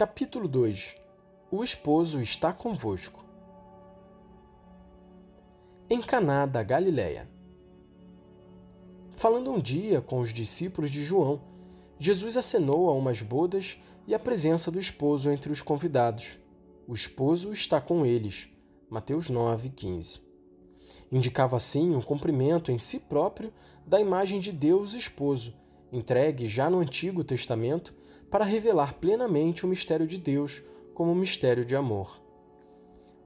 Capítulo 2 O esposo está convosco. Em Caná da Galiléia. Falando um dia com os discípulos de João, Jesus acenou a umas bodas e a presença do esposo entre os convidados. O esposo está com eles. Mateus 9:15. Indicava assim um cumprimento em si próprio da imagem de Deus esposo, entregue já no Antigo Testamento para revelar plenamente o mistério de Deus como um mistério de amor.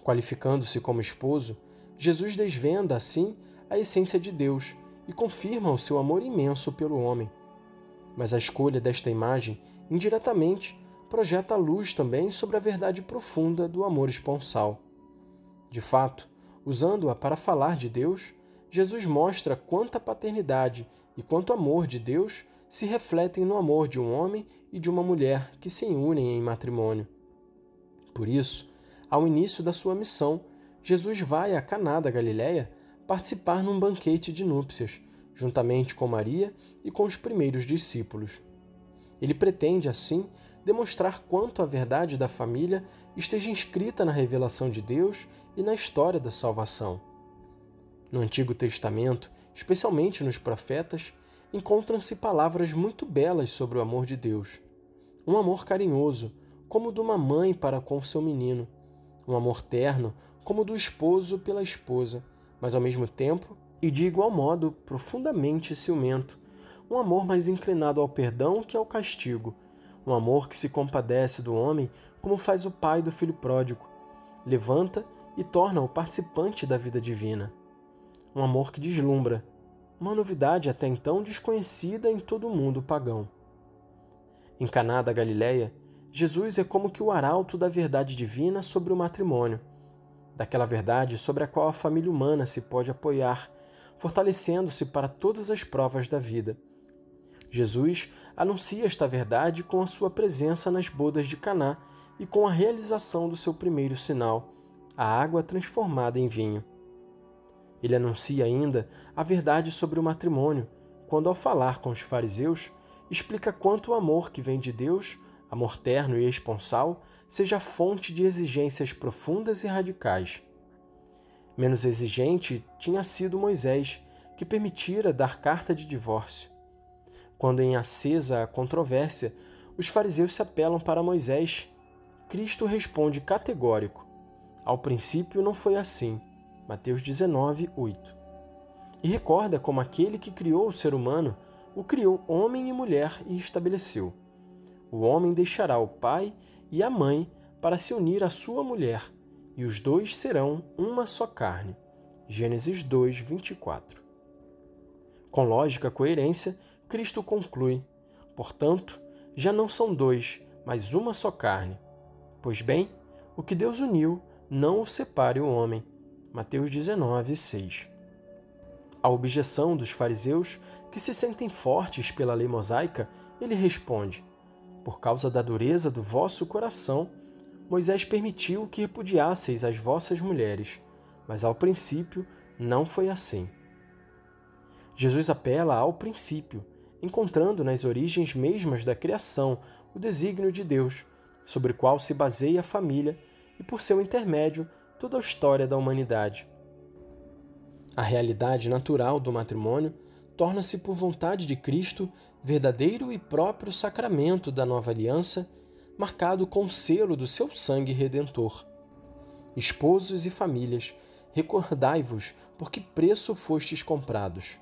Qualificando-se como esposo, Jesus desvenda, assim, a essência de Deus e confirma o seu amor imenso pelo homem. Mas a escolha desta imagem, indiretamente, projeta a luz também sobre a verdade profunda do amor esponsal. De fato, usando-a para falar de Deus, Jesus mostra quanta paternidade e quanto amor de Deus se refletem no amor de um homem e de uma mulher que se unem em matrimônio. Por isso, ao início da sua missão, Jesus vai a Caná da Galiléia participar num banquete de núpcias, juntamente com Maria e com os primeiros discípulos. Ele pretende, assim, demonstrar quanto a verdade da família esteja inscrita na revelação de Deus e na história da salvação. No Antigo Testamento, especialmente nos profetas, encontram-se palavras muito belas sobre o amor de Deus. Um amor carinhoso, como o de uma mãe para com seu menino. Um amor terno, como o do esposo pela esposa, mas ao mesmo tempo, e de igual modo, profundamente ciumento. Um amor mais inclinado ao perdão que ao castigo. Um amor que se compadece do homem como faz o pai do filho pródigo. Levanta e torna-o participante da vida divina. Um amor que deslumbra, uma novidade até então desconhecida em todo o mundo pagão. Em Caná da Galileia, Jesus é como que o arauto da verdade divina sobre o matrimônio, daquela verdade sobre a qual a família humana se pode apoiar, fortalecendo-se para todas as provas da vida. Jesus anuncia esta verdade com a sua presença nas bodas de Caná e com a realização do seu primeiro sinal, a água transformada em vinho. Ele anuncia ainda a verdade sobre o matrimônio, quando, ao falar com os fariseus, explica quanto o amor que vem de Deus, amor terno e esponsal, seja fonte de exigências profundas e radicais. Menos exigente tinha sido Moisés, que permitira dar carta de divórcio. Quando, em acesa a controvérsia, os fariseus se apelam para Moisés, Cristo responde categórico: Ao princípio não foi assim. Mateus 19, 8. E recorda como aquele que criou o ser humano o criou homem e mulher e estabeleceu: O homem deixará o pai e a mãe para se unir à sua mulher, e os dois serão uma só carne. Gênesis 2, 24. Com lógica coerência, Cristo conclui: Portanto, já não são dois, mas uma só carne. Pois bem, o que Deus uniu, não o separe o homem. Mateus 19, 6. A objeção dos fariseus, que se sentem fortes pela lei mosaica, ele responde: Por causa da dureza do vosso coração, Moisés permitiu que repudiasseis as vossas mulheres, mas ao princípio não foi assim. Jesus apela ao princípio, encontrando nas origens mesmas da criação o desígnio de Deus, sobre o qual se baseia a família e, por seu intermédio, toda a história da humanidade. A realidade natural do matrimônio torna-se, por vontade de Cristo, verdadeiro e próprio sacramento da nova aliança, marcado com o selo do seu sangue redentor. Esposos e famílias, recordai-vos por que preço fostes comprados.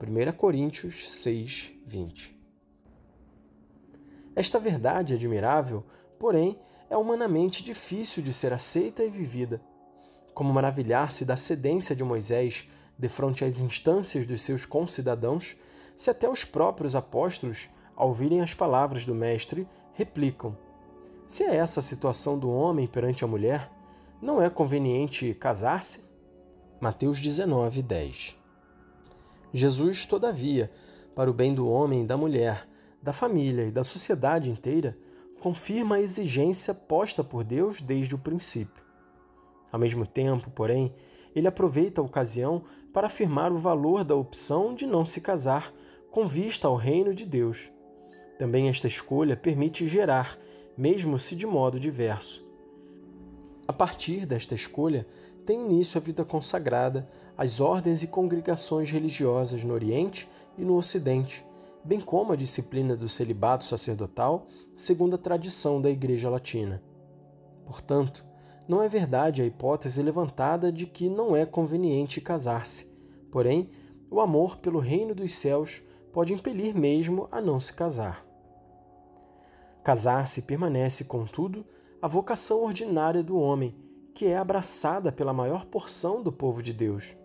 1 Coríntios 6, 20. Esta verdade admirável, porém, é humanamente difícil de ser aceita e vivida. Como maravilhar-se da cedência de Moisés defronte às instâncias dos seus concidadãos, se até os próprios apóstolos, ao ouvirem as palavras do Mestre, replicam: Se é essa a situação do homem perante a mulher, não é conveniente casar-se? Mateus 19, 10. Jesus, todavia, para o bem do homem da mulher, da família e da sociedade inteira, confirma a exigência posta por Deus desde o princípio. Ao mesmo tempo, porém, ele aproveita a ocasião para afirmar o valor da opção de não se casar com vista ao reino de Deus. Também esta escolha permite gerar, mesmo se de modo diverso. A partir desta escolha, tem início a vida consagrada às ordens e congregações religiosas no Oriente e no Ocidente, bem como a disciplina do celibato sacerdotal, segundo a tradição da Igreja Latina. Portanto, não é verdade a hipótese levantada de que não é conveniente casar-se. Porém, o amor pelo reino dos céus pode impelir mesmo a não se casar. Casar-se permanece, contudo, a vocação ordinária do homem, que é abraçada pela maior porção do povo de Deus.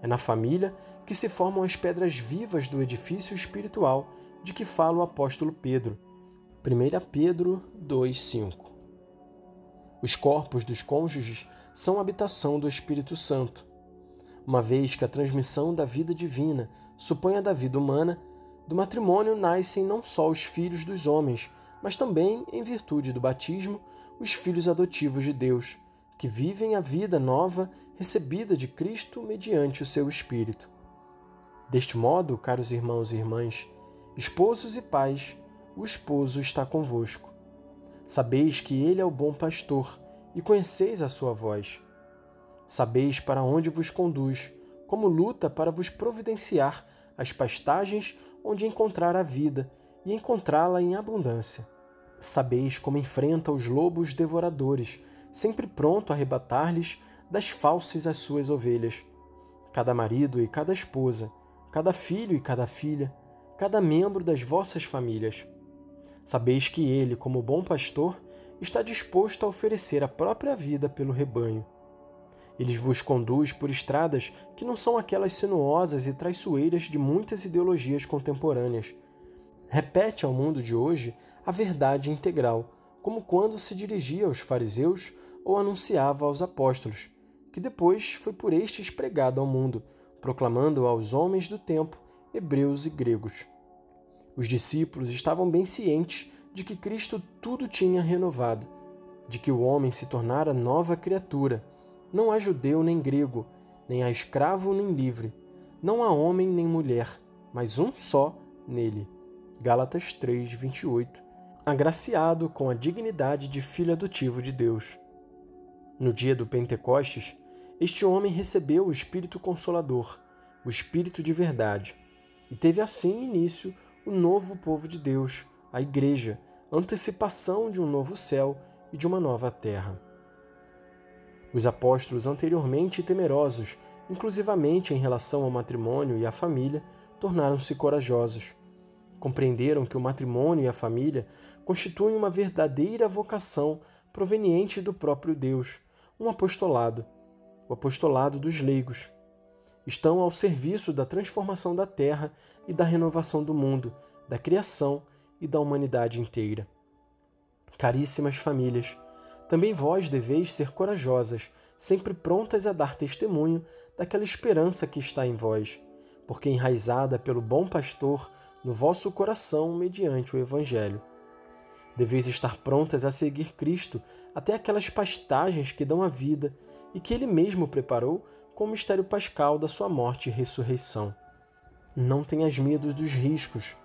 É na família que se formam as pedras vivas do edifício espiritual de que fala o apóstolo Pedro. 1 Pedro 2,5 Os corpos dos cônjuges são habitação do Espírito Santo. Uma vez que a transmissão da vida divina supõe a da vida humana, do matrimônio nascem não só os filhos dos homens, mas também, em virtude do batismo, os filhos adotivos de Deus, que vivem a vida nova recebida de Cristo mediante o seu Espírito. Deste modo, caros irmãos e irmãs, esposos e pais, o esposo está convosco. Sabeis que ele é o bom pastor e conheceis a sua voz. Sabeis para onde vos conduz, como luta para vos providenciar as pastagens onde encontrar a vida e encontrá-la em abundância. Sabeis como enfrenta os lobos devoradores, sempre pronto a arrebatar-lhes das falsas as suas ovelhas. Cada marido e cada esposa, cada filho e cada filha, cada membro das vossas famílias. Sabeis que ele, como bom pastor, está disposto a oferecer a própria vida pelo rebanho. Ele vos conduz por estradas que não são aquelas sinuosas e traiçoeiras de muitas ideologias contemporâneas. Repete ao mundo de hoje a verdade integral, como quando se dirigia aos fariseus ou anunciava aos apóstolos, que depois foi por estes pregado ao mundo, proclamando aos homens do tempo, hebreus e gregos. Os discípulos estavam bem cientes de que Cristo tudo tinha renovado, de que o homem se tornara nova criatura. Não há judeu nem grego, nem há escravo nem livre, não há homem nem mulher, mas um só nele. Gálatas 3, 28 agraciado com a dignidade de filho adotivo de Deus. No dia do Pentecostes, este homem recebeu o Espírito Consolador, o Espírito de verdade, e teve assim início o novo povo de Deus, a Igreja, antecipação de um novo céu e de uma nova terra. Os apóstolos, anteriormente temerosos, inclusivamente em relação ao matrimônio e à família, tornaram-se corajosos compreenderam que o matrimônio e a família constituem uma verdadeira vocação proveniente do próprio Deus, um apostolado, o apostolado dos leigos. Estão ao serviço da transformação da terra e da renovação do mundo, da criação e da humanidade inteira. Caríssimas famílias, também vós deveis ser corajosas, sempre prontas a dar testemunho daquela esperança que está em vós, porque enraizada pelo bom pastor no vosso coração mediante o Evangelho. Deveis estar prontas a seguir Cristo até aquelas pastagens que dão a vida e que Ele mesmo preparou com o mistério pascal da sua morte e ressurreição. Não tenhas medo dos riscos.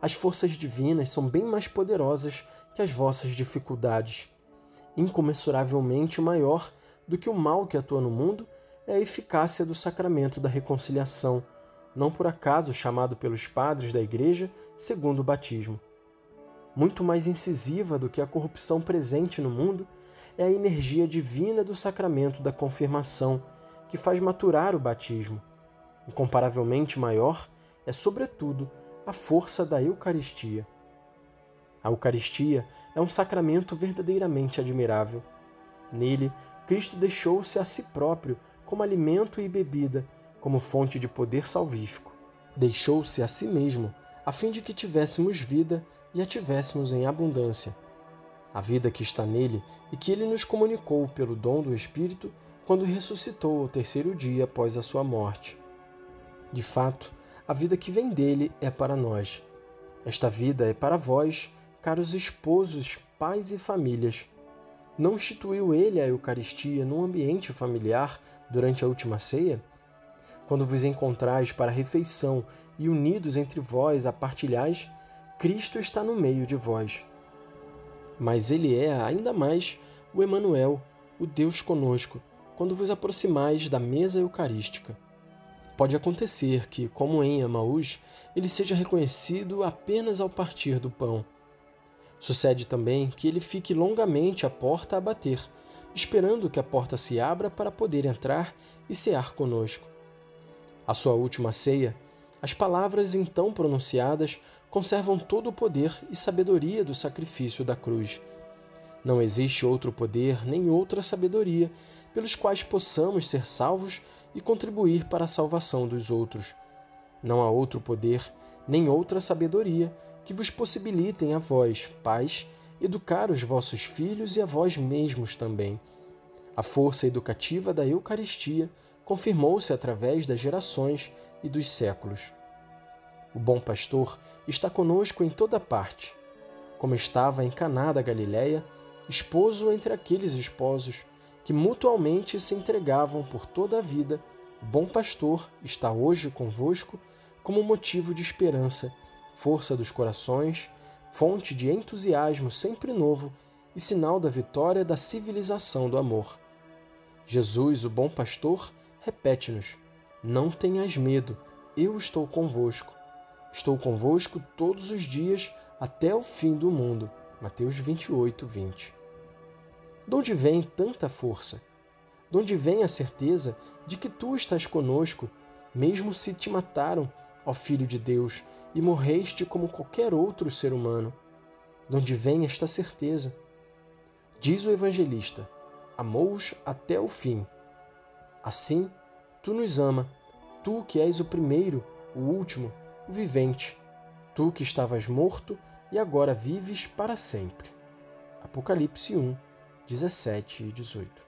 As forças divinas são bem mais poderosas que as vossas dificuldades. Incomensuravelmente maior do que o mal que atua no mundo é a eficácia do sacramento da reconciliação não por acaso chamado pelos padres da Igreja segundo o batismo. Muito mais incisiva do que a corrupção presente no mundo é a energia divina do sacramento da confirmação, que faz maturar o batismo. Incomparavelmente maior é, sobretudo, a força da Eucaristia. A Eucaristia é um sacramento verdadeiramente admirável. Nele, Cristo deixou-se a si próprio como alimento e bebida como fonte de poder salvífico. Deixou-se a si mesmo, a fim de que tivéssemos vida e a tivéssemos em abundância. A vida que está nele e que ele nos comunicou pelo dom do Espírito quando ressuscitou ao terceiro dia após a sua morte. De fato, a vida que vem dele é para nós. Esta vida é para vós, caros esposos, pais e famílias. Não instituiu ele a Eucaristia num ambiente familiar durante a última ceia? Quando vos encontrais para a refeição e unidos entre vós a partilhais, Cristo está no meio de vós. mas ele é ainda mais o Emanuel, o Deus conosco, quando vos aproximais da mesa eucarística. Pode acontecer que, como em Emaús, ele seja reconhecido apenas ao partir do pão. Sucede também que ele fique longamente à porta a bater, esperando que a porta se abra para poder entrar e cear conosco. A sua última ceia, as palavras então pronunciadas conservam todo o poder e sabedoria do sacrifício da cruz. Não existe outro poder nem outra sabedoria pelos quais possamos ser salvos e contribuir para a salvação dos outros. Não há outro poder nem outra sabedoria que vos possibilitem a vós, pais, educar os vossos filhos e a vós mesmos também. A força educativa da Eucaristia confirmou-se através das gerações e dos séculos. O bom pastor está conosco em toda parte, como estava em Caná da Galileia, esposo entre aqueles esposos que mutualmente se entregavam por toda a vida. O bom pastor está hoje convosco como motivo de esperança, força dos corações, fonte de entusiasmo sempre novo e sinal da vitória da civilização do amor. Jesus, o bom pastor, repete-nos: Não tenhas medo, eu estou convosco. Estou convosco todos os dias até o fim do mundo. Mateus 28, 20. De onde vem tanta força? De onde vem a certeza de que tu estás conosco, mesmo se te mataram, ó Filho de Deus, e morreste como qualquer outro ser humano? De onde vem esta certeza? Diz o evangelista: Amou-os até o fim. Assim, tu nos ama, tu que és o primeiro, o último, o vivente, tu que estavas morto e agora vives para sempre. Apocalipse 1, 17 e 18.